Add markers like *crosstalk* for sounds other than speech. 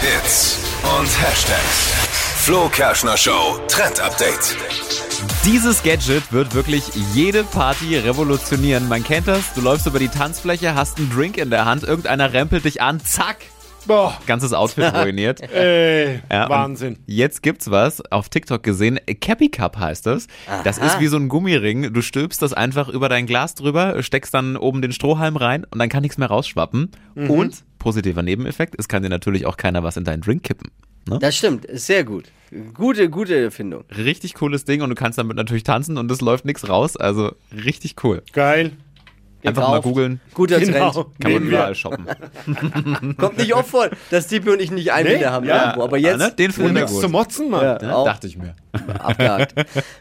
Hits und Hashtags. Flo Kerschner Show Trend Update. Dieses Gadget wird wirklich jede Party revolutionieren. Man kennt das, du läufst über die Tanzfläche, hast einen Drink in der Hand, irgendeiner rempelt dich an, zack, Boah, ganzes Outfit *laughs* ruiniert. ey, Ja, Wahnsinn. Jetzt gibt's was auf TikTok gesehen. Cappy Cup heißt das. Das ist wie so ein Gummiring. Du stülpst das einfach über dein Glas drüber, steckst dann oben den Strohhalm rein und dann kann nichts mehr rausschwappen. Mhm. Und positiver Nebeneffekt, es kann dir natürlich auch keiner was in deinen Drink kippen. Ne? Das stimmt, ist sehr gut. Gute, gute Erfindung. Richtig cooles Ding und du kannst damit natürlich tanzen und es läuft nichts raus. Also richtig cool. Geil. Einfach mal Gekauft. googeln. Guter Genau. Trend. Kann man überall shoppen. *laughs* Kommt nicht oft vor, dass Dipi und ich nicht einen Nee, Meter haben ja. irgendwo. Aber jetzt ne? Den finden wir gut. zu motzen, Mann. Ja. Ja, Auch. dachte ich mir. abgehakt. *laughs*